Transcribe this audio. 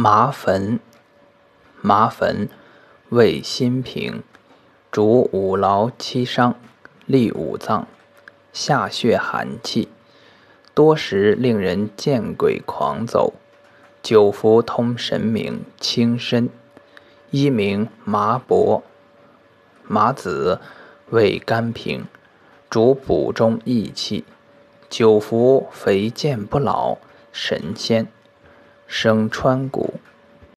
麻粉，麻粉味辛平，主五劳七伤，利五脏，下血寒气，多时令人见鬼狂走。久服通神明，轻身。一名麻柏，麻子味甘平，主补中益气。久服肥健不老，神仙。生川谷。